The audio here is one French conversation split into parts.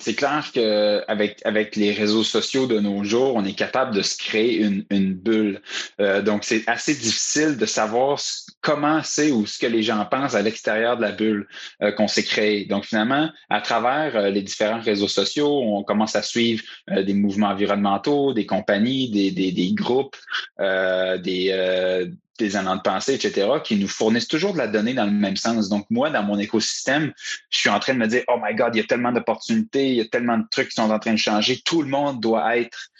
c'est clair qu'avec avec les réseaux sociaux de nos jours, on est capable de se créer une, une bulle. Euh, donc, c'est assez difficile de savoir comment c'est ou ce que les gens pensent à l'extérieur de la bulle euh, qu'on s'est créée. Donc, finalement, à travers euh, les différents réseaux sociaux, on commence à suivre des mouvements environnementaux, des compagnies, des, des, des groupes, des, des de pensée, etc., qui nous fournissent toujours de la donnée dans le même sens. Donc, moi, dans mon écosystème, je suis en train de me dire, oh my God, il y a tellement d'opportunités, il y a tellement de trucs qui sont en train de changer. Tout le monde doit être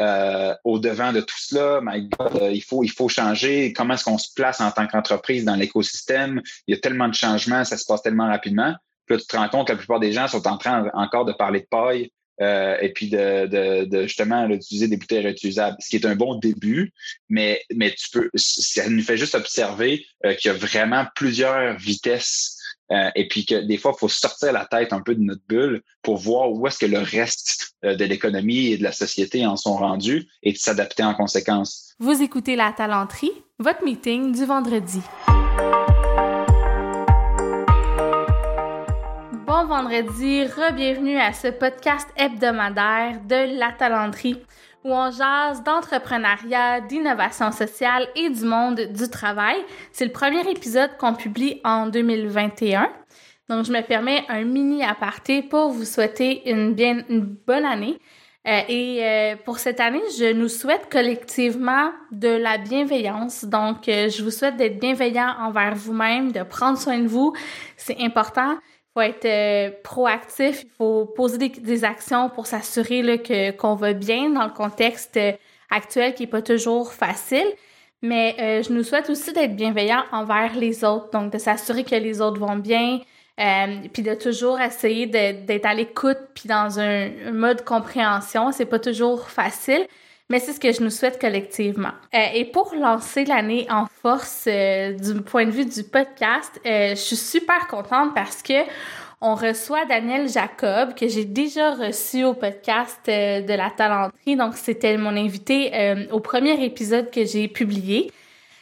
euh, au devant de tout cela. My God, euh, il faut, il faut changer. Comment est-ce qu'on se place en tant qu'entreprise dans l'écosystème? Il y a tellement de changements, ça se passe tellement rapidement. Puis là, tu te rends compte que la plupart des gens sont en train encore de parler de paille, euh, et puis de, de, de justement d'utiliser des bouteilles réutilisables, ce qui est un bon début, mais, mais tu peux, ça nous fait juste observer euh, qu'il y a vraiment plusieurs vitesses euh, et puis que des fois, il faut sortir la tête un peu de notre bulle pour voir où est-ce que le reste de l'économie et de la société en sont rendus et de s'adapter en conséquence. Vous écoutez La Talenterie, votre meeting du vendredi. Vendredi, re-bienvenue à ce podcast hebdomadaire de la talenterie où on jase d'entrepreneuriat, d'innovation sociale et du monde du travail. C'est le premier épisode qu'on publie en 2021. Donc, je me permets un mini aparté pour vous souhaiter une, bien, une bonne année. Euh, et euh, pour cette année, je nous souhaite collectivement de la bienveillance. Donc, euh, je vous souhaite d'être bienveillant envers vous-même, de prendre soin de vous. C'est important faut être euh, proactif, il faut poser des, actions pour s'assurer que qu'on va bien dans le contexte euh, actuel qui est pas toujours facile. Mais euh, je nous souhaite aussi d'être bienveillant envers les autres, donc de s'assurer que les autres vont bien, puis de toujours essayer d'être à l'écoute, puis dans un, un, mode compréhension. C'est pas toujours facile, mais c'est ce que je nous souhaite collectivement. Euh, et pour lancer l'année en force euh, du point de vue du podcast, euh, je suis super contente parce que on reçoit Daniel Jacob, que j'ai déjà reçu au podcast de la talenterie. Donc, c'était mon invité au premier épisode que j'ai publié.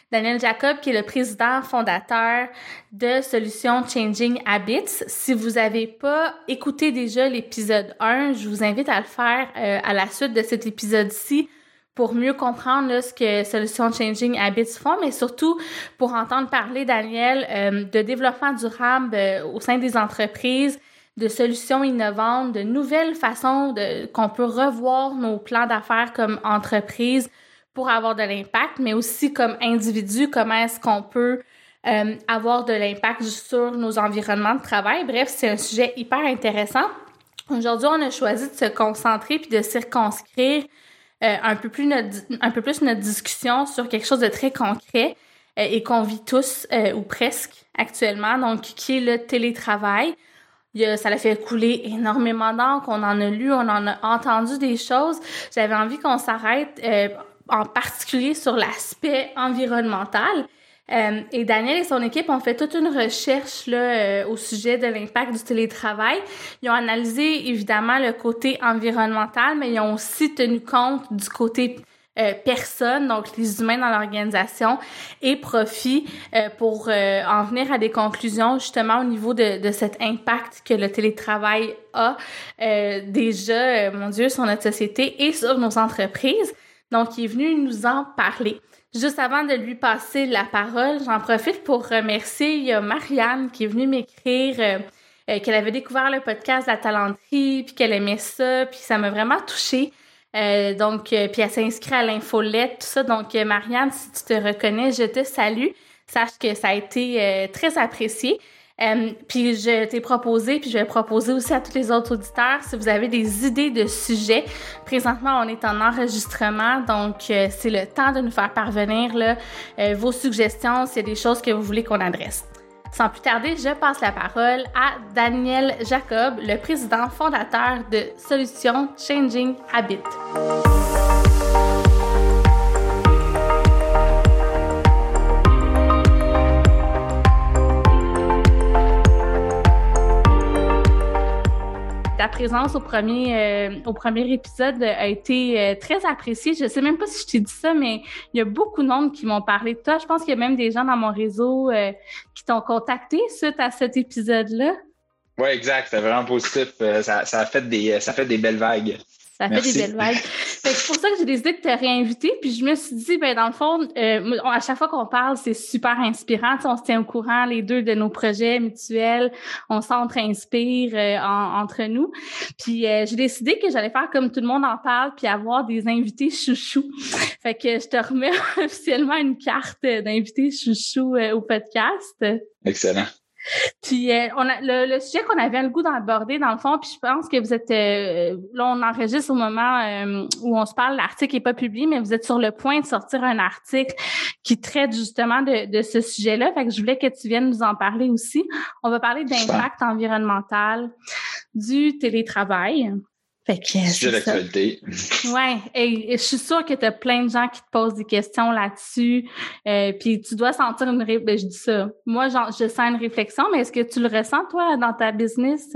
Daniel Jacob, qui est le président fondateur de Solutions Changing Habits. Si vous n'avez pas écouté déjà l'épisode 1, je vous invite à le faire à la suite de cet épisode-ci pour mieux comprendre ce que Solutions Changing Habits font, mais surtout pour entendre parler, Daniel, euh, de développement durable euh, au sein des entreprises, de solutions innovantes, de nouvelles façons qu'on peut revoir nos plans d'affaires comme entreprise pour avoir de l'impact, mais aussi comme individu, comment est-ce qu'on peut euh, avoir de l'impact sur nos environnements de travail. Bref, c'est un sujet hyper intéressant. Aujourd'hui, on a choisi de se concentrer puis de circonscrire euh, un, peu plus notre, un peu plus notre discussion sur quelque chose de très concret euh, et qu'on vit tous euh, ou presque actuellement, donc qui est le télétravail? Il ça l'a fait couler énormément d'encre, on en a lu, on en a entendu des choses. J'avais envie qu'on s'arrête en particulier sur l'aspect environnemental euh, et Daniel et son équipe ont fait toute une recherche là, euh, au sujet de l'impact du télétravail. Ils ont analysé évidemment le côté environnemental, mais ils ont aussi tenu compte du côté euh, personne, donc les humains dans l'organisation, et profit euh, pour en venir à des conclusions justement au niveau de, de cet impact que le télétravail a déjà, mon Dieu, sur notre société et sur nos entreprises. Donc, il est venu nous en parler. Juste avant de lui passer la parole, j'en profite pour remercier Marianne qui est venue m'écrire euh, euh, qu'elle avait découvert le podcast La Talenterie, puis qu'elle aimait ça, puis ça m'a vraiment touchée. Euh, donc, puis elle s'est inscrite à l'infolette, tout ça. Donc, Marianne, si tu te reconnais, je te salue. Sache que ça a été très apprécié. Euh, puis je t'ai proposé, puis je vais proposer aussi à tous les autres auditeurs, si vous avez des idées de sujets. Présentement, on est en enregistrement, donc euh, c'est le temps de nous faire parvenir euh, vos suggestions, s'il y a des choses que vous voulez qu'on adresse. Sans plus tarder, je passe la parole à Daniel Jacob, le président fondateur de Solutions Changing Habit. Présence au premier, euh, au premier épisode a été euh, très appréciée. Je sais même pas si je t'ai dit ça, mais il y a beaucoup de monde qui m'ont parlé de toi. Je pense qu'il y a même des gens dans mon réseau euh, qui t'ont contacté suite à cet épisode-là. Oui, exact. C'est vraiment positif. Ça, ça, a fait des, ça fait des belles vagues. Ça fait des belles vagues. c'est pour ça que j'ai décidé de te réinviter. Puis je me suis dit, ben dans le fond, euh, à chaque fois qu'on parle, c'est super inspirant. on se tient au courant les deux de nos projets mutuels. On s'entre-inspire euh, entre nous. Puis euh, j'ai décidé que j'allais faire comme tout le monde en parle, puis avoir des invités chouchous. Fait que je te remets officiellement une carte d'invités chouchous au podcast. Excellent. Puis euh, on a, le, sujet qu'on avait le goût d'aborder dans le fond, puis je pense que vous êtes euh, là on enregistre au moment euh, où on se parle, l'article est pas publié, mais vous êtes sur le point de sortir un article qui traite justement de, de ce sujet-là. Fait que je voulais que tu viennes nous en parler aussi. On va parler d'impact environnemental du télétravail. Fait que, Sujet d'actualité. Ouais, et, je suis sûre que tu as plein de gens qui te posent des questions là-dessus. Euh, puis tu dois sentir une ré... Ben, je dis ça. Moi, genre, je sens une réflexion, mais est-ce que tu le ressens, toi, dans ta business?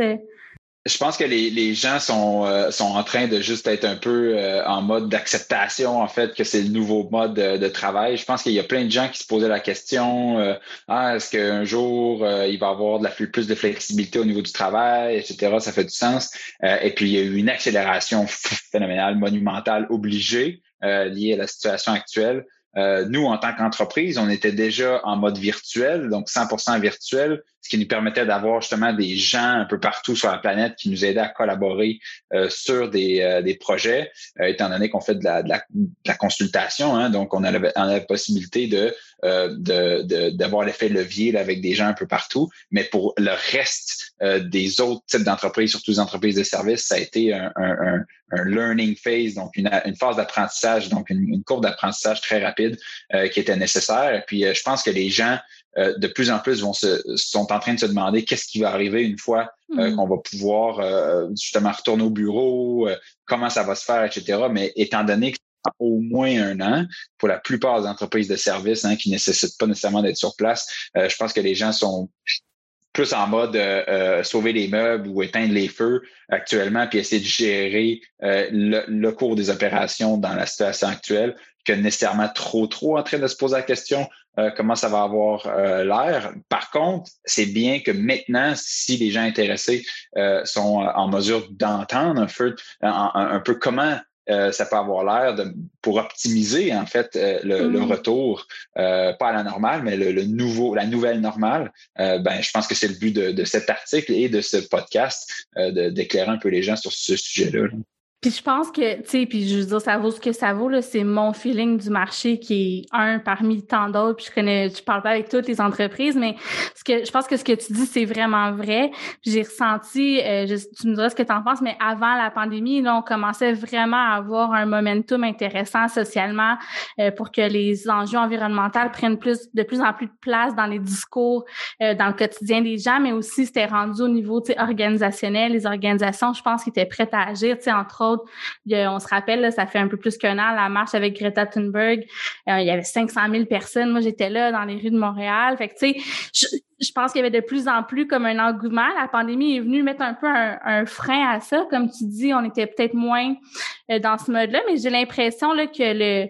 Euh? je pense que les, les gens sont, euh, sont en train de juste être un peu euh, en mode d'acceptation, en fait, que c'est le nouveau mode de, travail. Je pense qu'il y a plein de gens qui se posaient la question euh, ah, est-ce qu'un jour il va y avoir de la, plus de flexibilité au niveau du travail, etc. Ça fait du sens. et puis, il y a eu une accélération phénoménale, monumentale, obligée, liée à la situation actuelle. Euh, nous, en tant qu'entreprise, on était déjà en mode virtuel, donc 100% virtuel, ce qui nous permettait d'avoir justement des gens un peu partout sur la planète qui nous aidaient à collaborer euh, sur des, euh, des projets, étant donné qu'on fait de la, de la, consultation. Hein, donc, on avait, on avait la possibilité de d'avoir de, l'effet levier avec des gens un peu partout. Mais pour le reste des autres types d'entreprises, surtout les entreprises de services, ça a été un, un, un learning phase, donc une, une phase d'apprentissage, donc une, une courbe d'apprentissage très rapide euh, qui était nécessaire. Et puis, euh, je pense que les gens euh, de plus en plus vont se, sont en train de se demander qu'est-ce qui va arriver une fois mm-hmm. qu'on va pouvoir justement retourner au bureau, comment ça va se faire, etc. Mais étant donné que au moins un an pour la plupart des entreprises de services hein, qui ne nécessitent pas nécessairement d'être sur place. je pense que les gens sont plus en mode euh, euh, sauver les meubles ou éteindre les feux actuellement, puis essayer de gérer euh, le, cours des opérations dans la situation actuelle, que nécessairement trop, trop en train de se poser la question comment ça va avoir l'air. Par contre, c'est bien que maintenant, si les gens intéressés sont en mesure d'entendre un peu, un peu comment euh, ça peut avoir l'air pour optimiser en fait euh, le, mm-hmm. retour, euh, pas à la normale, mais le, nouveau, la nouvelle normale. ben, je pense que c'est le but de, de, cet article et de ce podcast d'éclairer un peu les gens sur ce sujet-là. là puis je pense que, tu sais, puis je veux dire, ça vaut ce que ça vaut, là. C'est mon feeling du marché qui est un parmi tant d'autres. Puis je connais, je parle pas avec toutes les entreprises, mais ce que je pense que ce que tu dis, c'est vraiment vrai. J'ai ressenti, euh, tu me diras ce que tu en penses, mais avant la pandémie, là, on commençait vraiment à avoir un momentum intéressant socialement euh, pour que les enjeux environnementaux prennent plus, de plus en plus de place dans les discours, euh, dans le quotidien des gens, mais aussi c'était rendu au niveau, tu sais, organisationnel. Les organisations, je pense, qui étaient prêtes à agir, tu sais, entre on se rappelle, ça fait un peu plus qu'un an, la marche avec Greta Thunberg. Euh, il y avait 500 000 personnes. Moi, j'étais là dans les rues de Montréal. Fait tu sais, je, pense qu'il y avait de plus en plus comme un engouement. La pandémie est venue mettre un peu un, frein à ça. Comme tu dis, on était peut-être moins euh, dans ce mode-là, mais j'ai l'impression que le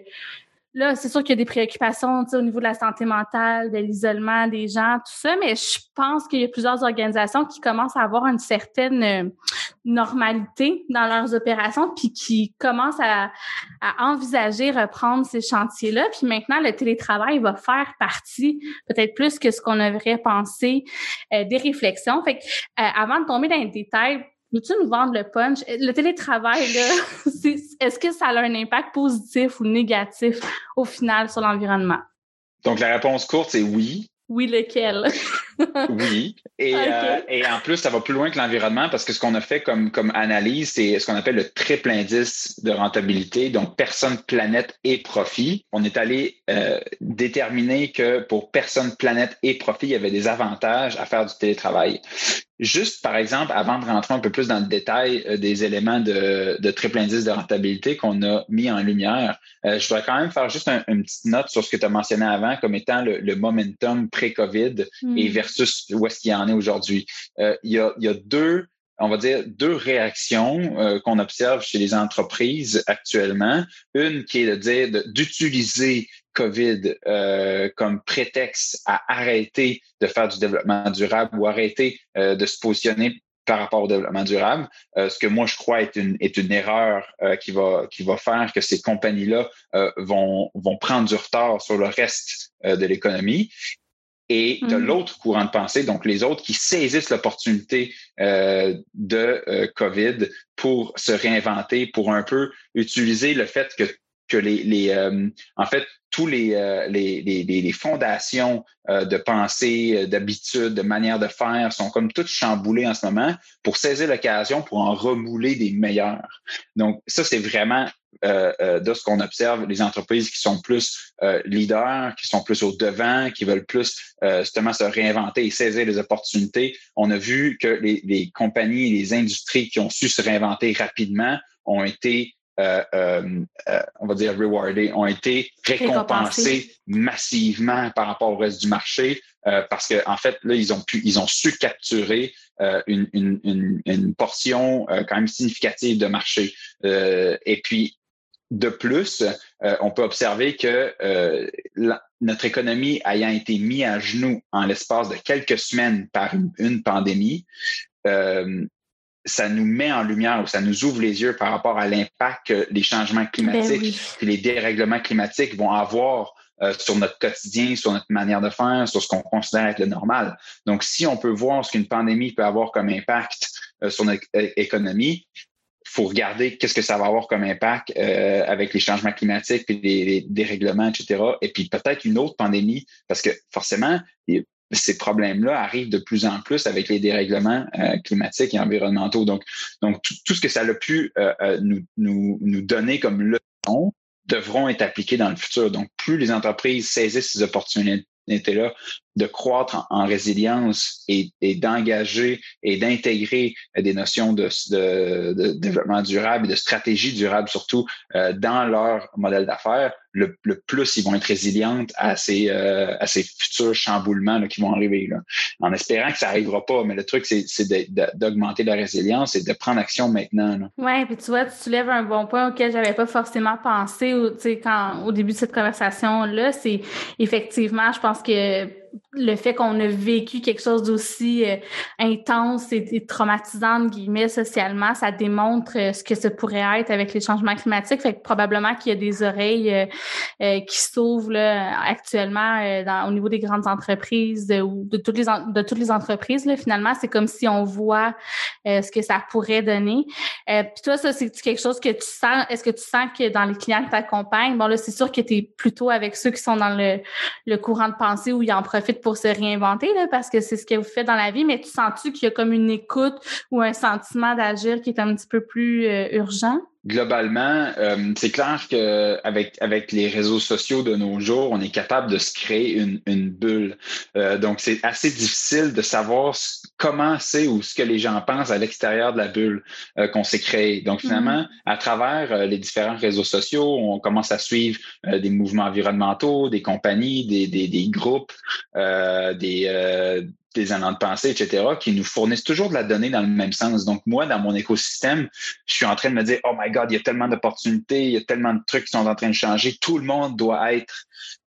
Là, c'est sûr qu'il y a des préoccupations au niveau de la santé mentale, de l'isolement des gens, tout ça, mais je pense qu'il y a plusieurs organisations qui commencent à avoir une certaine euh, normalité dans leurs opérations, puis qui commencent à, envisager reprendre ces chantiers-là. Puis maintenant, le télétravail va faire partie, peut-être plus que ce qu'on aurait pensé, euh, des réflexions. Fait que, euh, avant de tomber dans les détails, Veux-tu nous vendre le punch? Le télétravail, est-ce que ça a un impact positif ou négatif au final sur l'environnement? Donc, la réponse courte, c'est oui. Oui, lequel? oui. Et, euh, et, en plus, ça va plus loin que l'environnement parce que ce qu'on a fait comme, comme analyse, c'est ce qu'on appelle le triple indice de rentabilité, donc personne, planète et profit. On est allé euh, déterminer que pour personne, planète et profit, il y avait des avantages à faire du télétravail. Juste, par exemple, avant de rentrer un peu plus dans le détail euh, des éléments de, de, triple indice de rentabilité qu'on a mis en lumière, euh, je voudrais quand même faire juste une petite note sur ce que tu as mentionné avant comme étant le, momentum pré-COVID et hmm. versus où est-ce qu'il y en est aujourd'hui. Euh, il, y a, il y a deux on va dire, deux réactions qu'on observe chez les entreprises actuellement. Une qui est de dire d'utiliser COVID comme prétexte à arrêter de faire du développement durable ou arrêter de se positionner par rapport au développement durable. ce que moi, je crois est une, est une erreur qui, va, qui va faire que ces compagnies-là vont, vont prendre du retard sur le reste de l'économie. Et de mm. l'autre courant de pensée, donc les autres qui saisissent l'opportunité euh, de euh, COVID pour se réinventer, pour un peu utiliser le fait que que les, les euh, en fait tous les, les, les, les, fondations de pensée, d'habitude, de manière de faire sont comme toutes chamboulées en ce moment pour saisir l'occasion pour en remouler des meilleurs. Donc ça c'est vraiment euh, euh, de ce qu'on observe, les entreprises qui sont plus euh, leaders, qui sont plus au devant, qui veulent plus justement se réinventer et saisir les opportunités. On a vu que les, les compagnies, les industries qui ont su se réinventer rapidement ont été on va dire rewardées, ont été récompensées massivement par rapport au reste du marché parce qu'en en fait, là, ils ont pu, ils ont su capturer une, une, une, portion quand même significative de marché. et puis, de plus, euh, on peut observer que euh, notre économie ayant été mise à genoux en l'espace de quelques semaines par une, pandémie, euh, ça nous met en lumière ou ça nous ouvre les yeux par rapport à l'impact que les changements ben climatiques et les dérèglements climatiques vont avoir sur notre quotidien, sur notre manière de faire, sur ce qu'on considère être le normal. Donc, si on peut voir ce qu'une pandémie peut avoir comme impact sur notre économie, faut regarder qu'est-ce que ça va avoir comme impact euh, avec les changements climatiques et les, dérèglements, etc. Et puis peut-être une autre pandémie, parce que forcément, ces problèmes-là arrivent de plus en plus avec les dérèglements euh, climatiques et environnementaux. Donc, donc tout, ce que ça a pu euh, nous, nous, nous donner comme leçon devront être appliqués dans le futur. Donc, plus les entreprises saisissent ces opportunités-là de croître en, résilience et, d'engager et d'intégrer des notions de, développement durable et de stratégie durable surtout euh, dans leur modèle d'affaires, le, plus ils vont être ces, euh, à ces futurs chamboulements qui vont arriver. Là. En espérant que ça n'arrivera pas, mais le truc, c'est d'augmenter la résilience et de prendre action maintenant. Oui, puis tu vois, tu soulèves un bon point auquel j'avais pas forcément pensé quand, au début de cette conversation-là. C'est effectivement, je pense que le fait qu'on a vécu quelque chose d'aussi euh, intense et, traumatisant, guillemets, socialement, ça démontre euh, ce que ça pourrait être avec les changements climatiques. Fait que probablement qu'il y a des oreilles euh, qui s'ouvrent actuellement au niveau des grandes entreprises ou de toutes les de toutes les entreprises. Finalement, c'est comme si on voit ce que ça pourrait donner. Puis toi, ça, c'est quelque chose que tu sens. Est-ce que tu sens que dans les clients que tu accompagnes, bon là, c'est sûr que tu es plutôt avec ceux qui sont dans le, le courant de pensée où ils en profitent pour se réinventer, là, parce que c'est ce que vous faites dans la vie, mais tu sens-tu qu'il y a comme une écoute ou un sentiment d'agir qui est un petit peu plus euh, urgent? globalement, euh, c'est clair qu'avec avec les réseaux sociaux de nos jours, on est capable de se créer une, une bulle. Euh, donc, c'est assez difficile de savoir comment c'est ou ce que les gens pensent à l'extérieur de la bulle euh, qu'on s'est créé. Donc, finalement, mm-hmm. à travers les différents réseaux sociaux, on commence à suivre des mouvements environnementaux, des compagnies, des, des, des groupes, des des de pensée, etc., qui nous fournissent toujours de la donnée dans le même sens. Donc, moi, dans mon écosystème, je suis en train de me dire, oh my God, il y a tellement d'opportunités, il y a tellement de trucs qui sont en train de changer. Tout le monde doit être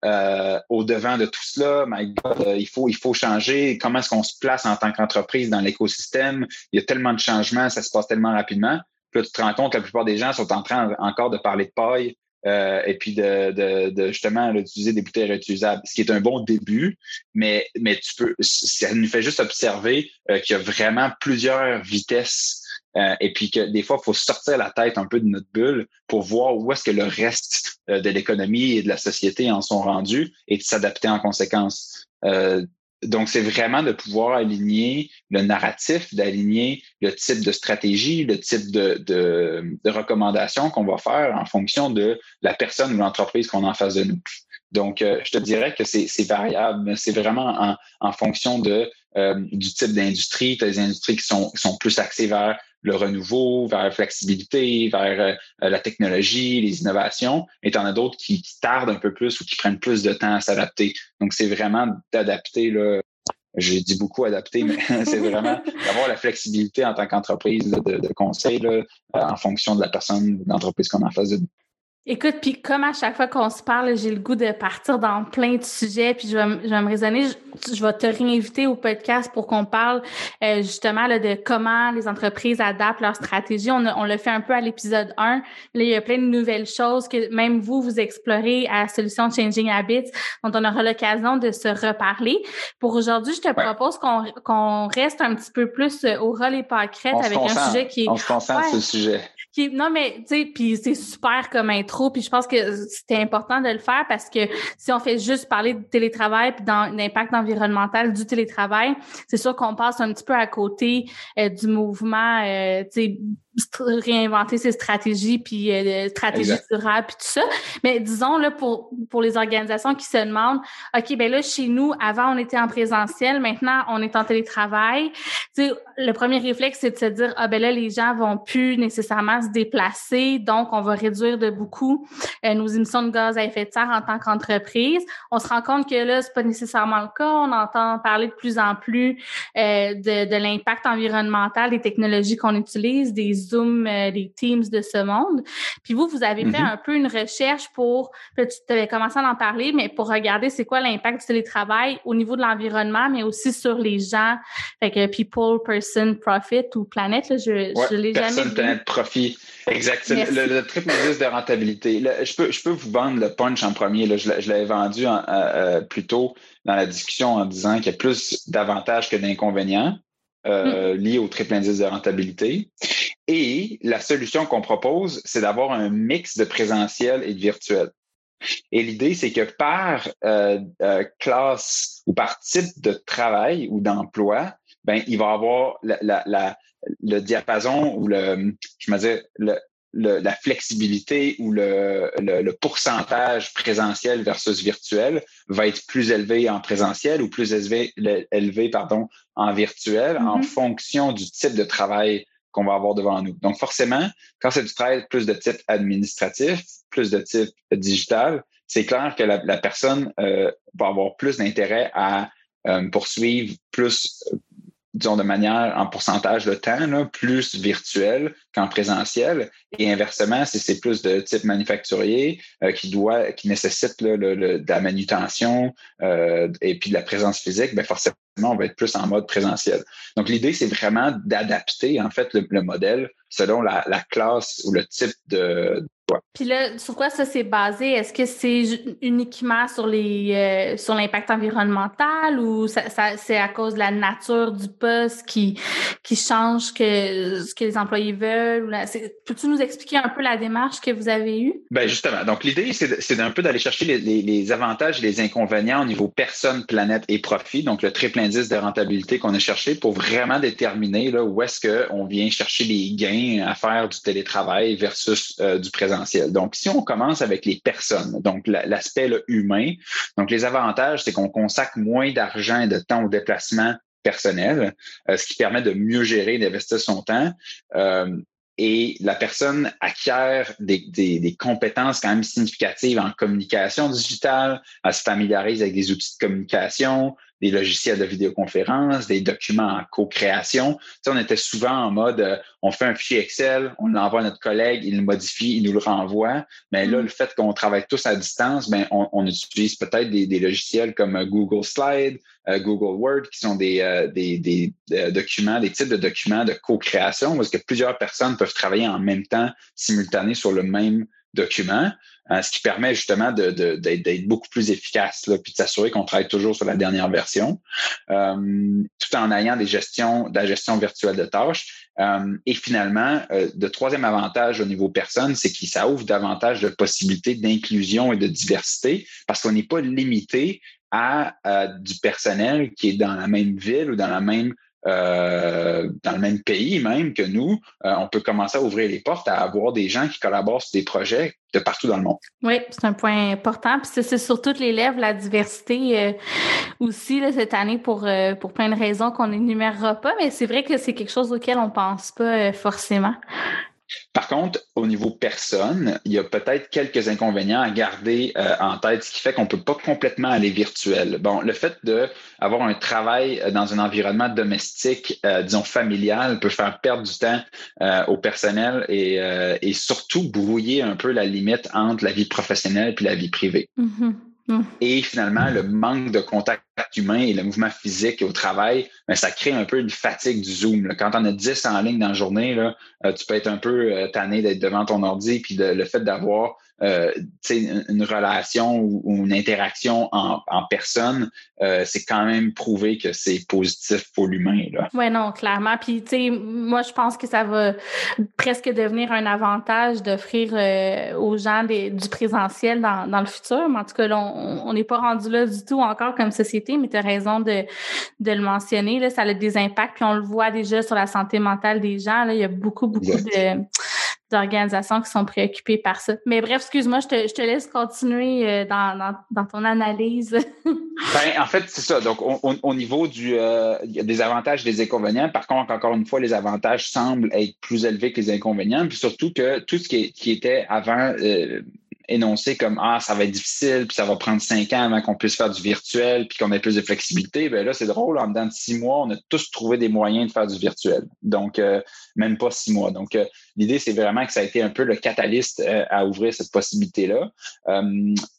euh, au devant de tout cela. My God, euh, il faut, il faut changer. Comment est-ce qu'on se place en tant qu'entreprise dans l'écosystème? Il y a tellement de changements, ça se passe tellement rapidement. Puis là, tu te rends compte que la plupart des gens sont en train encore de parler de paille, euh, et puis de, de, de justement d'utiliser des bouteilles réutilisables, ce qui est un bon début, mais, mais tu peux, ça nous fait juste observer euh, qu'il y a vraiment plusieurs vitesses euh, et puis que des fois, il faut sortir la tête un peu de notre bulle pour voir où est-ce que le reste de l'économie et de la société en sont rendus et de s'adapter en conséquence. Euh, donc, c'est vraiment de pouvoir aligner le narratif, d'aligner le type de stratégie, le type de, de, de recommandations qu'on va faire en fonction de la personne ou l'entreprise qu'on a en face de nous. Donc, euh, je te dirais que c'est variable, c'est vraiment en, en, fonction de, euh, du type d'industrie. Tu des industries qui sont, qui sont plus axées vers le renouveau, vers la flexibilité, vers euh, la technologie, les innovations, et tu en as d'autres qui, tardent un peu plus ou qui prennent plus de temps à s'adapter. Donc, c'est vraiment d'adapter, là. J'ai dit beaucoup adapter, mais c'est vraiment d'avoir la flexibilité en tant qu'entreprise de, conseil là, euh, en fonction de la personne, de l'entreprise qu'on en face de. Écoute, puis comme à chaque fois qu'on se parle, j'ai le goût de partir dans plein de sujets, puis je vais, je vais me raisonner, je, vais te réinviter au podcast pour qu'on parle euh, justement là, de comment les entreprises adaptent leur stratégie. On, on l'a fait un peu à l'épisode 1. Là, il y a plein de nouvelles choses que même vous, vous explorez à Solution Changing Habits, dont on aura l'occasion de se reparler. Pour aujourd'hui, je te propose qu'on qu'on reste un petit peu plus au rôle et pas crête avec un sujet qui est... On se concentre sur le sujet non, mais tu sais, puis c'est super comme intro, puis je pense que c'était important de le faire parce que si on fait juste parler de télétravail puis dans l'impact environnemental du télétravail, c'est sûr qu'on passe un petit peu à côté euh, du mouvement, euh, tu sais, réinventer ses stratégies puis euh, stratégies durables puis tout ça. Mais disons là pour pour les organisations qui se demandent OK ben là chez nous avant on était en présentiel, maintenant on est en télétravail. Tu sais le premier réflexe c'est de se dire ah ben là les gens vont plus nécessairement se déplacer donc on va réduire de beaucoup euh, nos émissions de gaz à effet de serre en tant qu'entreprise. On se rend compte que là c'est pas nécessairement le cas, on entend parler de plus en plus euh, de, de l'impact environnemental des technologies qu'on utilise, des Zoom, euh, des Teams de ce monde. Puis vous, vous avez fait mm-hmm. un peu une recherche pour, tu avais commencé à en parler, mais pour regarder c'est quoi l'impact du télétravail au niveau de l'environnement, mais aussi sur les gens. Fait que people, person, profit ou planète, là, je, je l'ai jamais Personne, planète, profit. Exact. Le, triple indice de rentabilité. je, peux, je peux vous vendre le punch en premier. Là. Je, l'avais vendu en, euh, euh, plus tôt dans la discussion en disant qu'il y a plus d'avantages que d'inconvénients. Euh, mm. liés au triple indice de rentabilité. Et la solution qu'on propose, c'est d'avoir un mix de présentiel et de virtuel. Et l'idée, c'est que par euh, euh, classe ou par type de travail ou d'emploi, ben, il va avoir la, la, la, le diapason ou le, je me dire, le, la flexibilité ou le, le, pourcentage présentiel versus virtuel va être plus élevé en présentiel ou plus élevé, élevé pardon, en virtuel en mm-hmm. fonction du type de travail qu'on va avoir devant nous. Donc, forcément, quand c'est du travail plus de type administratif, plus de type digital, c'est clair que la, personne euh, va avoir plus d'intérêt à euh, poursuivre plus, disons, de manière en pourcentage de temps, là, plus virtuel qu'en présentiel. Et inversement, si c'est plus de type manufacturier euh, qui doit, qui nécessite le, de la manutention et puis de la présence physique, ben forcément, on va être plus en mode présentiel. Donc, l'idée, c'est vraiment d'adapter, en fait, le, modèle selon la, classe ou le type de, puis là, sur quoi ça s'est basé? Est-ce que c'est uniquement sur les euh, sur l'impact environnemental ou ça, c'est à cause de la nature du poste qui qui change que ce que les employés veulent? Peux-tu nous expliquer un peu la démarche que vous avez eue? Ben justement, donc l'idée, c'est un peu d'aller chercher les, les, avantages et les inconvénients au niveau personne, planète et profit, donc le triple indice de rentabilité qu'on a cherché pour vraiment déterminer là, où est-ce qu'on vient chercher les gains à faire du télétravail versus euh, du présent donc, si on commence avec les personnes, donc l'aspect humain, donc les avantages, c'est qu'on consacre moins d'argent et de temps au déplacement personnel, euh, ce qui permet de mieux gérer, d'investir son temps. Euh, et la personne acquiert des, des, compétences quand même significatives en communication digitale, elle se familiarise avec des outils de communication, des logiciels de vidéoconférence, des documents en co-création. Tu on était souvent en mode, euh, on fait un fichier Excel, on l'envoie à notre collègue, il le modifie, il nous le renvoie. Mais là, mm. le fait qu'on travaille tous à distance, ben, on, utilise peut-être des, des, logiciels comme euh, Google Slide, euh, Google Word, qui sont des, des, des documents, des types de documents de co-création, parce que plusieurs personnes peuvent travailler en même temps, simultané sur le même document. Euh, ce qui permet justement d'être de, beaucoup plus efficace, là, puis de s'assurer qu'on travaille toujours sur la dernière version, euh, tout en ayant des gestions, de la gestion virtuelle de tâches. Euh, et finalement, le troisième avantage au niveau personne, c'est que ça ouvre davantage de possibilités d'inclusion et de diversité parce qu'on n'est pas limité à, du personnel qui est dans la même ville ou dans la même euh, dans le même pays même que nous, euh, on peut commencer à ouvrir les portes à avoir des gens qui collaborent sur des projets de partout dans le monde. Oui, c'est un point important. Puis c'est sur toutes les lèvres, la diversité euh, aussi cette année pour, pour plein de raisons qu'on n'énumérera pas, mais c'est vrai que c'est quelque chose auquel on pense pas forcément. Par contre, au niveau personne, il y a peut-être quelques inconvénients à garder euh, en tête, ce qui fait qu'on peut pas complètement aller virtuel. Bon, le fait d'avoir un travail dans un environnement domestique, euh, disons familial, peut faire perdre du temps euh, au personnel et, et, surtout brouiller un peu la limite entre la vie professionnelle et la vie privée. Mm-hmm. Mm. Et finalement, le manque de contact humain et le mouvement physique au travail, ben, ça crée un peu une fatigue du Zoom. Quand on a 10 en ligne dans la journée, euh, tu peux être un peu euh, tanné d'être devant ton ordi, puis le fait d'avoir euh, une, relation ou, une interaction en, personne, euh, c'est quand même prouvé que c'est positif pour l'humain. Oui, non, clairement. Puis, tu sais, moi, je pense que ça va presque devenir un avantage d'offrir euh, aux gens du présentiel dans, le futur. Mais en tout cas, on n'est pas rendu là du tout encore comme société, mais tu as raison de, de le mentionner. Là, ça a des impacts, puis on le voit déjà sur la santé mentale des gens. Là, il y a beaucoup, beaucoup de d'organisations qui sont préoccupées par ça. Mais bref, excuse-moi, je te, laisse continuer euh, dans, ton analyse. ben, en fait, c'est ça. Donc, au, niveau du, euh, des avantages et des inconvénients, par contre, encore une fois, les avantages semblent être plus élevés que les inconvénients, puis surtout que tout ce qui, qui était avant euh, énoncé comme ah ça va être difficile puis ça va prendre cinq ans avant qu'on puisse faire du virtuel puis qu'on ait plus de flexibilité. Ben là c'est drôle en dedans de six mois on a tous trouvé des moyens de faire du virtuel. Donc euh, même pas six mois. Donc euh, l'idée c'est vraiment que ça a été un peu le catalyste euh, à ouvrir cette possibilité là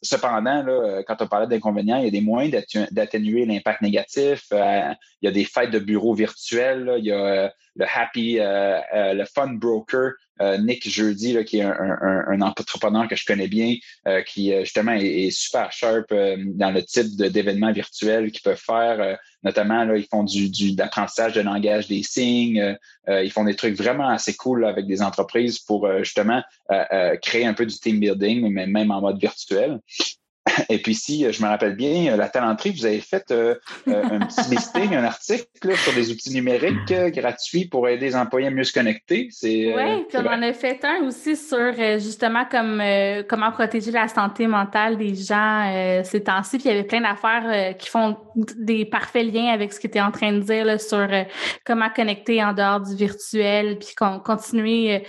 cependant quand on parlait d'inconvénients il y a des moyens d'atténuer l'impact négatif. Il y a des fêtes de bureaux virtuels il y a le happy le fun broker euh, Nick Jeudi, là, qui est un, entrepreneur que je connais bien, euh, qui euh, justement est, super sharp dans le type d'événements virtuels qu'ils peuvent faire. notamment, là, ils font du, du d'apprentissage de langage des signes. ils font des trucs vraiment assez cool avec des entreprises pour justement créer un peu du team building, mais même en mode virtuel. Et puis, si je me rappelle bien, euh, la talenterie, vous avez fait euh, euh, un petit listing, un article sur des outils numériques gratuits pour aider les employés à mieux se connecter. oui, puis on en a fait un aussi sur justement comme comment protéger la santé mentale des gens ces temps-ci. Puis il y avait plein d'affaires qui font des parfaits liens avec ce que tu es en train de dire sur comment connecter en dehors du virtuel, puis continuer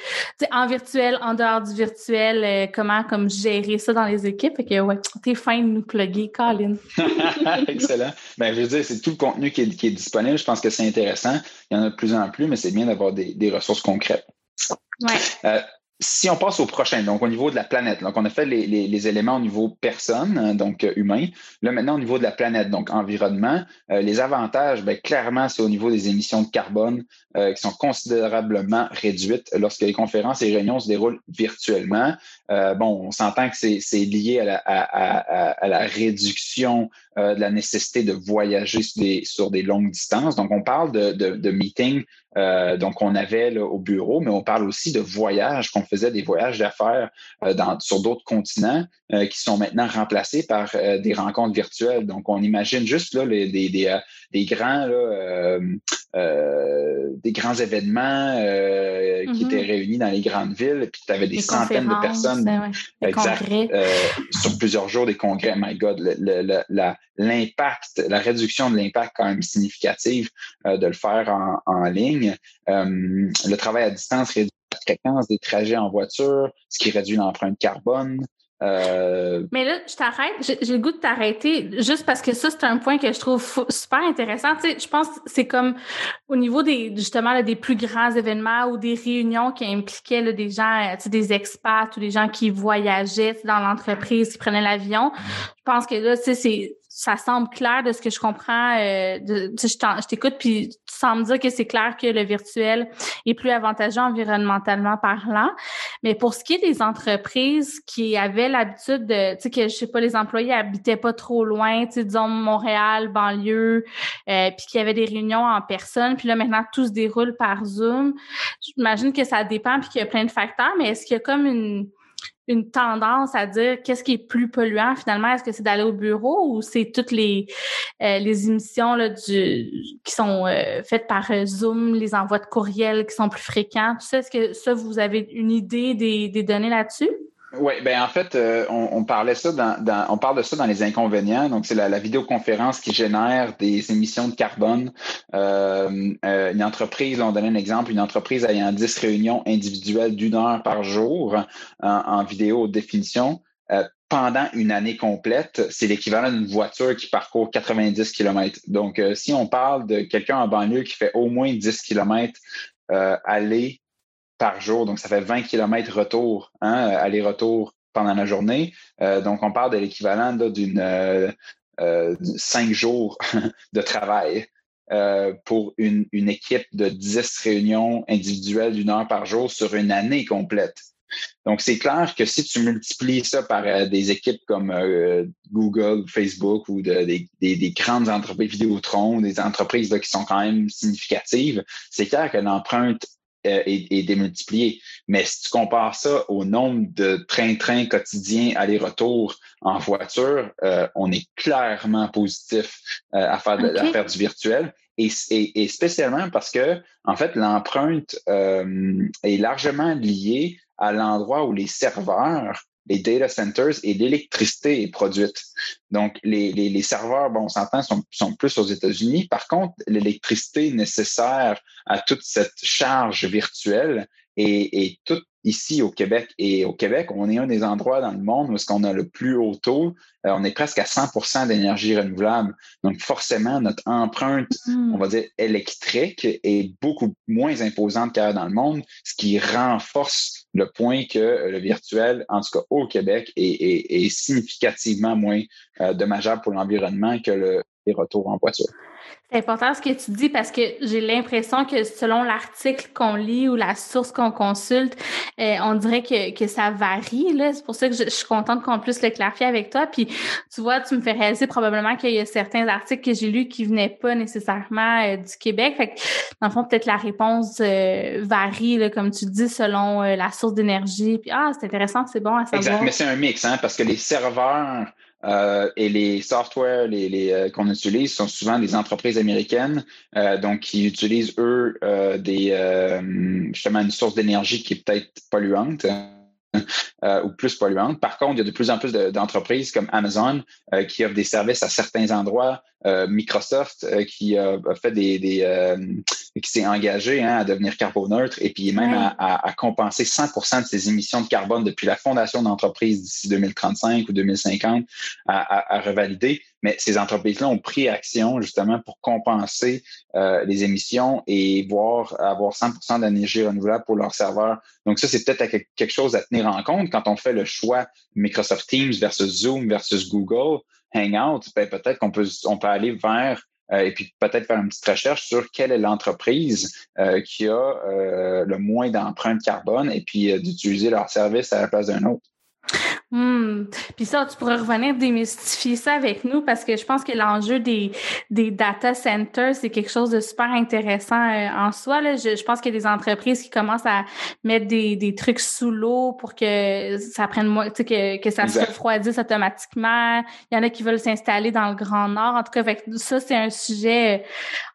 en virtuel, en dehors du virtuel, comment comme gérer ça dans les équipes. Fait que ouais, t'es fin de nous plugger, Colin. Excellent. Ben, je veux dire, c'est tout le contenu qui est, disponible. Je pense que c'est intéressant. Il y en a de plus en plus, mais c'est bien d'avoir des, ressources concrètes. Ouais. Euh, si on passe au prochain, donc au niveau de la planète, donc on a fait les, éléments au niveau personne, hein, donc euh, humain. Là maintenant au niveau de la planète, donc environnement, euh, les avantages, bien, clairement c'est au niveau des émissions de carbone euh, qui sont considérablement réduites lorsque les conférences et réunions se déroulent virtuellement. Bon, on s'entend que c'est lié à la, à, la réduction de la nécessité de voyager sur des, sur des longues distances. Donc on parle de, de, de meetings euh, donc, on avait là, au bureau, mais on parle aussi de voyages, qu'on faisait des voyages d'affaires euh, sur d'autres continents euh, qui sont maintenant remplacés par des rencontres virtuelles. Donc, on imagine juste là, les, des, des, des grands là, des grands événements qui mm-hmm. étaient réunis dans les grandes villes, puis tu avais des centaines de personnes ben sur plusieurs jours des congrès. My God, l'impact, la, réduction de l'impact quand même significative de le faire en, en ligne. Euh, le travail à distance réduit la fréquence des trajets en voiture, ce qui réduit l'empreinte carbone. Euh, Mais là, je t'arrête. J'ai le goût de t'arrêter juste parce que ça, c'est un point que je trouve super intéressant. Tu sais, je pense que c'est comme au niveau des justement des plus grands événements ou des réunions qui impliquaient des gens, tu sais, des expats ou des gens qui voyageaient dans l'entreprise, qui prenaient l'avion. Je pense que là, tu sais, c'est ça semble clair de ce que je comprends. Euh, de, je t'écoute, puis tu sembles dire que c'est clair que le virtuel est plus avantageux environnementalement parlant. Mais pour ce qui est des entreprises qui avaient l'habitude de, tu sais, que je sais pas, les employés habitaient pas trop loin, tu sais, disons Montréal, banlieue, euh, puis qu'il y avait des réunions en personne, puis là maintenant tout se déroule par Zoom. J'imagine que ça dépend, puis qu'il y a plein de facteurs, mais est-ce qu'il y a comme une une tendance à dire qu'est-ce qui est plus polluant finalement Est-ce que c'est d'aller au bureau ou c'est toutes les euh, les émissions là, du, qui sont euh, faites par euh, Zoom, les envois de courriels qui sont plus fréquents? Tout ça, est-ce que ça vous avez une idée des, des données là-dessus? Oui, ben en fait, euh, on, parlait ça dans, on parle de ça dans les inconvénients. Donc, c'est la, vidéoconférence qui génère des émissions de carbone. Euh, euh, une entreprise, on donne un exemple, une entreprise ayant 10 réunions individuelles d'une heure par jour en, vidéo haute définition. pendant une année complète, c'est l'équivalent d'une voiture qui parcourt 90 km. Donc, si on parle de quelqu'un en banlieue qui fait au moins 10 km aller par jour. Donc, ça fait 20 km retour, hein, aller-retour pendant la journée. Euh, donc, on parle de l'équivalent d'une euh, euh, cinq jours de travail pour une, une, équipe de 10 réunions individuelles d'une heure par jour sur une année complète. Donc, c'est clair que si tu multiplies ça par des équipes comme Google, Facebook ou des, des, grandes entreprises Vidéotron, des entreprises qui sont quand même significatives, c'est clair que l'empreinte euh, démultiplié. Mais si tu compares ça au nombre de trains-trains quotidiens aller-retour en voiture, euh, on est clairement positif euh, à, faire du virtuel. Et, et, spécialement parce que, en fait, l'empreinte est largement liée à l'endroit où les serveurs les data centers et l'électricité est produite. Donc, les, les, les serveurs, bon, on s'entend, sont, sont, plus aux États-Unis. Par contre, l'électricité nécessaire à toute cette charge virtuelle et, et tout ici au Québec. Et au Québec, on est un des endroits dans le monde où est-ce qu'on a le plus haut taux. Euh, on est presque à 100% d'énergie renouvelable. Donc, forcément, notre empreinte, hmm. on va dire, électrique est beaucoup moins imposante qu'ailleurs dans le monde, ce qui renforce le point que le virtuel, en tout cas au Québec, est, est, significativement moins euh, dommageable pour l'environnement que le, les retours en voiture. C'est important ce que tu dis parce que j'ai l'impression que selon l'article qu'on lit ou la source qu'on consulte, euh, on dirait que, que ça varie. Là. C'est pour ça que je, suis contente qu'on puisse le clarifier avec toi. Puis tu vois, tu me fais réaliser probablement qu'il y a certains articles que j'ai lus qui venaient pas nécessairement euh, du Québec. Fait que, dans le fond, peut-être la réponse euh, varie, là, comme tu dis, selon la source d'énergie. Puis ah, c'est intéressant, c'est bon à savoir. Exact, mais c'est un mix, hein, parce que les serveurs euh, et les softwares les, les euh, qu'on utilise sont souvent des entreprises américaines, euh, donc qui utilisent eux des justement une source d'énergie qui est peut-être polluante. ou plus polluante. Par contre, il y a de plus en plus d'entreprises comme Amazon qui offrent des services à certains endroits, Microsoft qui a fait des, des qui s'est engagé hein, à devenir carboneutre et puis même à, à, compenser 100% de ses émissions de carbone depuis la fondation d'entreprise d'ici 2035 ou 2050 à, à, revalider. Mais ces entreprises-là ont pris action justement pour compenser euh, les émissions et voir avoir 100% d'énergie renouvelable pour leurs serveurs. Donc ça, c'est peut-être quelque chose à tenir en compte quand on fait le choix Microsoft Teams versus Zoom versus Google Hangout. Ben, peut-être qu'on peut, aller vers euh, et puis peut-être faire une petite recherche sur quelle est l'entreprise euh, qui a le moins d'empreintes carbone et puis d'utiliser leur service à la place d'un autre. Hmm. Puis ça, tu pourrais revenir démystifier ça avec nous parce que je pense que l'enjeu des, des data centers, c'est quelque chose de super intéressant euh, en soi. Là. Je, je pense qu'il y a des entreprises qui commencent à mettre des, des trucs sous l'eau pour que ça prenne moins, tu sais, que, que ça se refroidisse automatiquement. Il y en a qui veulent s'installer dans le Grand Nord. En tout cas, fait, ça, c'est un sujet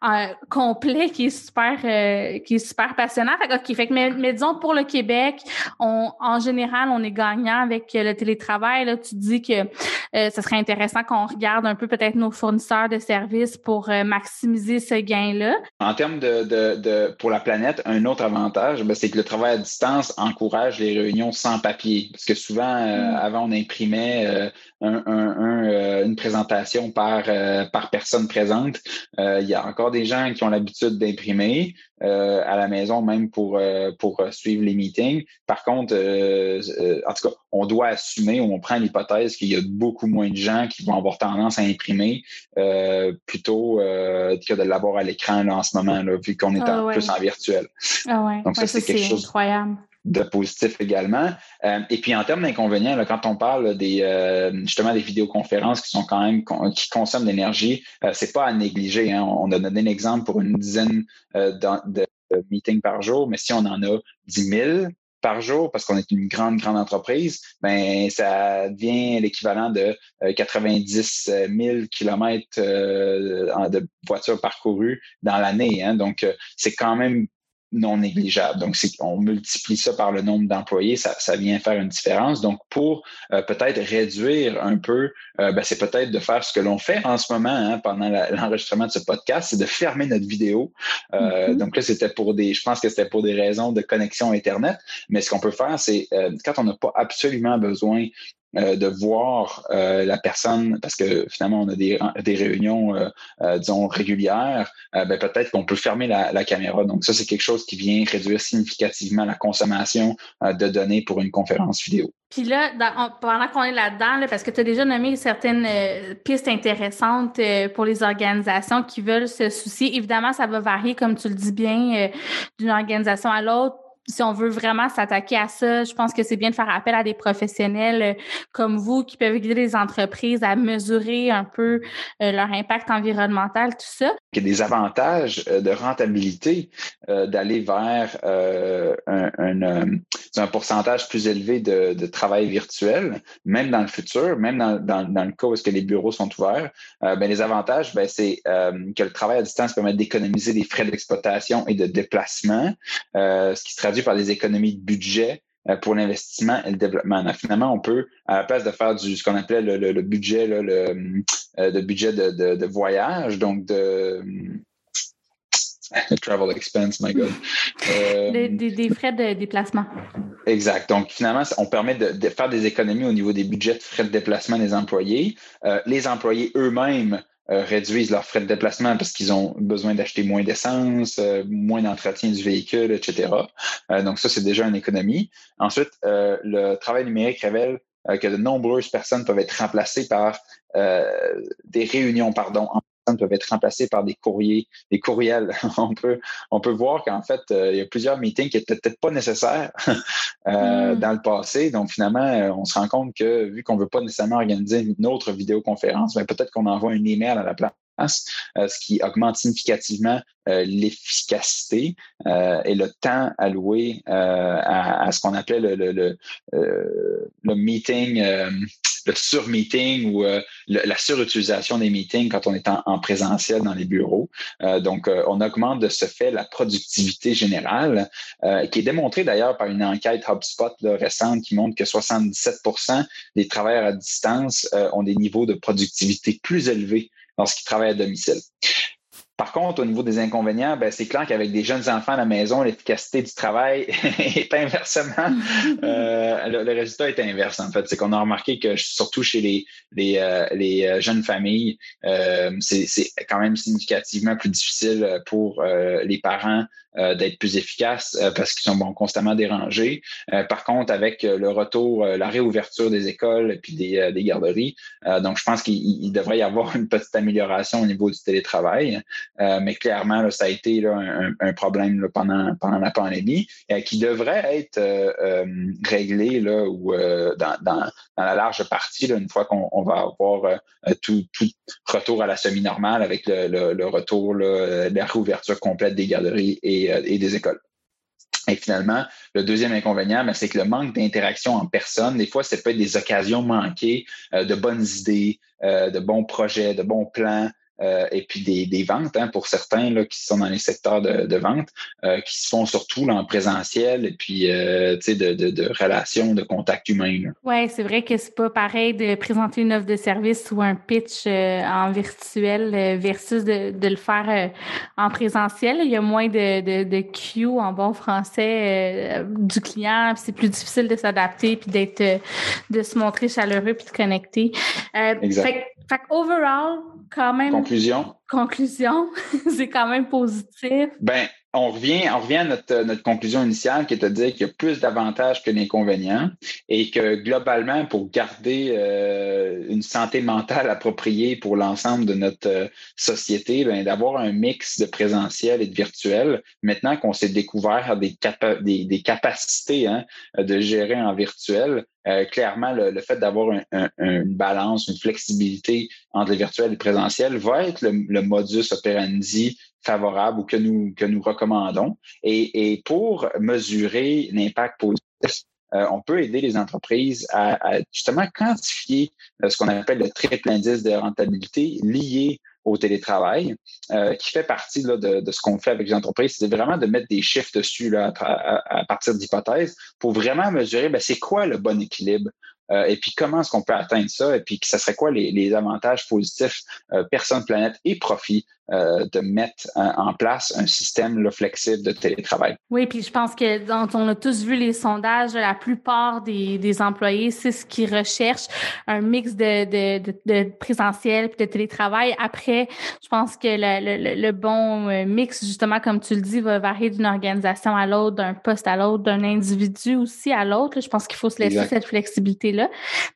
euh, complet qui est super euh, qui est super passionnant. Fait, OK, fait que, mais, mais disons pour le Québec, on, en général, on est gagnant avec le télétravail, là, tu dis que euh, ce serait intéressant qu'on regarde un peu peut-être nos fournisseurs de services pour euh, maximiser ce gain-là. En termes de, de, de, pour la planète, un autre avantage, ben, c'est que le travail à distance encourage les réunions sans papier. Parce que souvent, euh, mm. avant, on imprimait un, un, une présentation par, par personne présente. il y a encore des gens qui ont l'habitude d'imprimer. Euh, à la maison, même pour, euh, pour suivre les meetings. Par contre, euh, en tout cas, on doit assumer, on prend l'hypothèse qu'il y a beaucoup moins de gens qui vont avoir tendance à imprimer plutôt que de l'avoir à l'écran en ce moment, là, vu qu'on est ah plus en virtuel. Ah ouais. Donc ça, c'est quelque chose incroyable de positif également. Euh, et puis en termes d'inconvénients, quand on parle des euh, justement des vidéoconférences qui sont quand même qui consomment de l'énergie, euh, c'est pas à négliger. Hein. On a donné un exemple pour une dizaine de, de, meetings par jour, mais si on en a 10 000 par jour parce qu'on est une grande, grande entreprise, ben ça devient l'équivalent de 90 000 kilomètres de voitures parcourues dans l'année. Hein. Donc, c'est quand même non négligeable. Donc, on multiplie ça par le nombre d'employés, ça, ça vient faire une différence. Donc, pour euh, peut-être réduire un peu, euh, ben, c'est peut-être de faire ce que l'on fait en ce moment hein, pendant l'enregistrement de ce podcast, c'est de fermer notre vidéo. Euh, mm-hmm. Donc là, c'était pour des, je pense que c'était pour des raisons de connexion Internet. Mais ce qu'on peut faire, c'est quand on n'a pas absolument besoin euh, de voir euh, la personne, parce que finalement, on a des, des réunions, euh, disons, régulières, ben, peut-être qu'on peut fermer la, la, caméra. Donc, ça, c'est quelque chose qui vient réduire significativement la consommation de données pour une conférence vidéo. Puis là, pendant qu'on est là-dedans, parce que tu as déjà nommé certaines pistes intéressantes pour les organisations qui veulent se soucier, évidemment, ça va varier, comme tu le dis bien, d'une organisation à l'autre si on veut vraiment s'attaquer à ça, je pense que c'est bien de faire appel à des professionnels euh, comme vous qui peuvent guider les entreprises à mesurer un peu euh, leur impact environnemental, tout ça. Il y a des avantages euh, de rentabilité d'aller vers un, pourcentage plus élevé de, travail virtuel, même dans le futur, même dans, le cas où que les bureaux sont ouverts. ben, les avantages, ben, c'est que le travail à distance permet d'économiser des frais d'exploitation et de déplacement, ce qui traduit par des économies de budget euh, pour l'investissement et le développement. finalement, on peut, à la place de faire du ce qu'on appelait le, budget, le, euh, budget de, voyage, donc de travel expense, my God. Euh, des, frais de déplacement. Exact. Donc, finalement, on permet de, faire des économies au niveau des budgets de frais de déplacement des employés. les employés eux-mêmes euh, réduisent leurs frais de déplacement parce qu'ils ont besoin d'acheter moins d'essence, euh, moins d'entretien du véhicule, etc. Euh, donc ça, c'est déjà une économie. Ensuite, le travail numérique révèle que de nombreuses personnes peuvent être remplacées par des réunions, pardon, peuvent être remplacées par des courriers, des courriels. on peut, on peut voir qu'en fait, euh, il y a plusieurs meetings qui étaient peut-être pas nécessaires euh, hmm. dans le passé. Donc finalement, euh, on se rend compte que vu qu'on veut pas nécessairement organiser une autre vidéoconférence, mais ben, peut-être qu'on envoie un email à la place. ce qui augmente significativement l'efficacité et le temps alloué à, à, ce qu'on appelle le, le, le, le meeting le sur-meeting ou euh, la surutilisation des meetings quand on est en, présentiel dans les bureaux. Euh, donc, euh, on augmente de ce fait la productivité générale, qui est démontrée d'ailleurs par une enquête HubSpot récente qui montre que 77% des travailleurs à distance ont des niveaux de productivité plus élevés lorsqu'ils travaillent à domicile. Par contre, au niveau des inconvénients, ben, c'est clair qu'avec des jeunes enfants à la maison, l'efficacité du travail est inversement. Euh, le, résultat est inverse, en fait. C'est qu'on a remarqué que surtout chez les, les, euh, les euh, jeunes familles, c'est quand même significativement plus difficile pour les parents d'être plus efficaces parce qu'ils sont bon, constamment dérangés. par contre, avec le retour, la réouverture des écoles et puis des, des garderies, donc je pense qu'il devrait y avoir une petite amélioration au niveau du télétravail. Euh, mais clairement, ça a été un, problème pendant, pendant la pandémie euh, qui devrait être euh, réglé là, ou, dans, dans, la large partie, une fois qu'on va avoir tout, tout, retour à la semi-normale avec le, le, retour, là, la réouverture complète des garderies et, et des écoles. Et finalement, le deuxième inconvénient, ben, c'est que le manque d'interaction en personne, des fois, ça peut être des occasions manquées de bonnes idées, de bons projets, de bons plans, euh, et puis des, des ventes hein, pour certains là, qui sont dans les secteurs de, de vente, euh, qui se font surtout là, en présentiel et puis euh, de, de, de relations, de contact humain. Oui, c'est vrai que c'est pas pareil de présenter une offre de service ou un pitch en virtuel versus de, de le faire en présentiel. Il y a moins de, de, de queue en bon français du client, c'est plus difficile de s'adapter puis d'être de se montrer chaleureux puis de connecter. exact. Fait, fait overall, quand même. Conclusion? Conclusion, c'est quand même positif. Ben, on revient, on revient à notre, notre conclusion initiale qui est de dire qu'il y a plus d'avantages que d'inconvénients et que globalement, pour garder euh, une santé mentale appropriée pour l'ensemble de notre euh, société, ben, d'avoir un mix de présentiel et de virtuel, maintenant qu'on s'est découvert des, des, des, capacités hein, de gérer en virtuel, euh, clairement, le, fait d'avoir une balance, une flexibilité entre le virtuel et le présentiel va être le, le modus operandi favorable ou que nous, que nous recommandons. Et, et pour mesurer l'impact positif, euh, on peut aider les entreprises à, à justement quantifier euh, ce qu'on appelle le triple indice de rentabilité lié au télétravail, qui fait partie de, ce qu'on fait avec les entreprises, c'est vraiment de mettre des chiffres dessus là, à, à, partir d'hypothèses pour vraiment mesurer ben, c'est quoi le bon équilibre euh, et puis comment est-ce qu'on peut atteindre ça, et puis ce serait quoi les, les avantages positifs, euh, personne, planète et profit euh, de mettre en place un système flexible de télétravail. Oui, puis je pense que dont on a tous vu les sondages, la plupart des, des employés, c'est ce qu'ils recherchent, un mix de, de, de, de présentiel et de télétravail. Après, je pense que le, le, le, bon euh, mix, justement, comme tu le dis, va varier d'une organisation à l'autre, d'un poste à l'autre, d'un individu aussi à l'autre. Je pense qu'il faut se laisser cette flexibilité-là.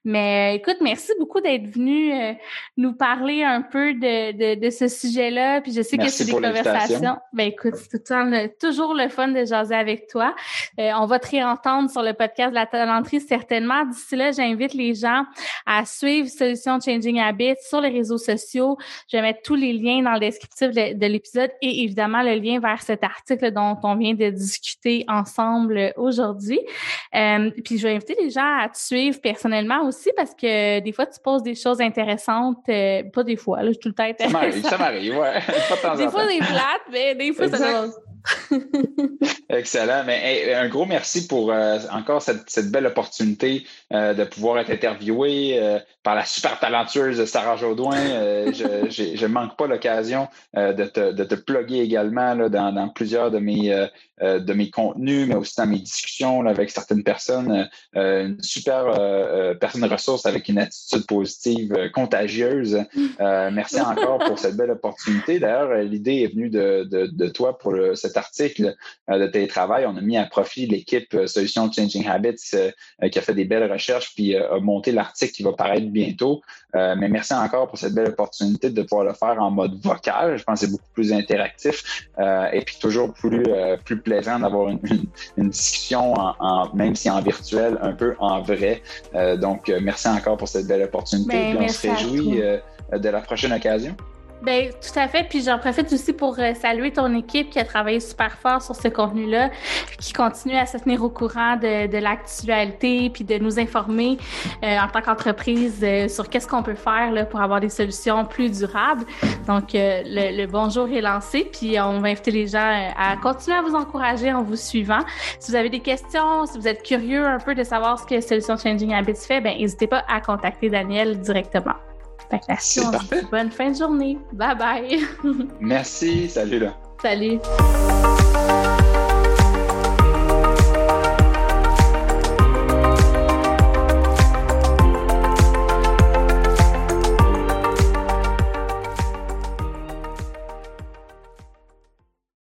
Mais écoute, merci beaucoup d'être venu euh, nous parler un peu de, de, de ce sujet-là puis je sais que c'est des conversations. Ben écoute, c'est toujours le fun de jaser avec toi. Euh, on va te réentendre sur le podcast de la talenterie certainement. D'ici là, j'invite les gens à suivre Solution Changing Habits sur les réseaux sociaux. Je vais mettre tous les liens dans le descriptif de, l'épisode et évidemment le lien vers cet article dont on vient de discuter ensemble aujourd'hui. Euh, puis je vais inviter les gens à te suivre personnellement aussi parce que des fois tu poses des choses intéressantes, euh, pas des fois, là, tout le temps Ça m'arrive, ça m'arrive, ouais. Des fois, des plates, mais des fois, ça Excellent. Mais un gros merci pour euh, encore cette, belle opportunité euh, de pouvoir être interviewé euh, par la super talentueuse Sarah Jaudoin. je ne manque pas l'occasion de, te, de te plugger également là, dans, dans, plusieurs de mes, de mes contenus, mais aussi dans mes discussions avec certaines personnes. une super personne ressource avec une attitude positive contagieuse. merci encore pour cette belle opportunité. D'ailleurs, l'idée est venue de, de, de toi pour le, cette article euh, de télétravail, on a mis à profit l'équipe euh, Solutions Changing Habits euh, qui a fait des belles recherches puis a monté l'article qui va paraître bientôt. mais merci encore pour cette belle opportunité de pouvoir le faire en mode vocal. Je pense que c'est beaucoup plus interactif et puis toujours plus, plus plaisant d'avoir une, discussion, en, même si en virtuel, un peu en vrai. donc, merci encore pour cette belle opportunité. Ben, on se réjouit de la prochaine occasion. Ben tout à fait. Puis j'en profite aussi pour euh, saluer ton équipe qui a travaillé super fort sur ce contenu-là, qui continue à se tenir au courant de, de l'actualité, puis de nous informer euh, en tant qu'entreprise euh, sur qu'est-ce qu'on peut faire pour avoir des solutions plus durables. Donc le, le, bonjour est lancé, puis on va inviter les gens à continuer à vous encourager en vous suivant. Si vous avez des questions, si vous êtes curieux un peu de savoir ce que Solution Changing Habits fait, ben n'hésitez pas à contacter Daniel directement. Parfait. Bonne fin de journée. Bye bye. Merci. Salut là. Salut.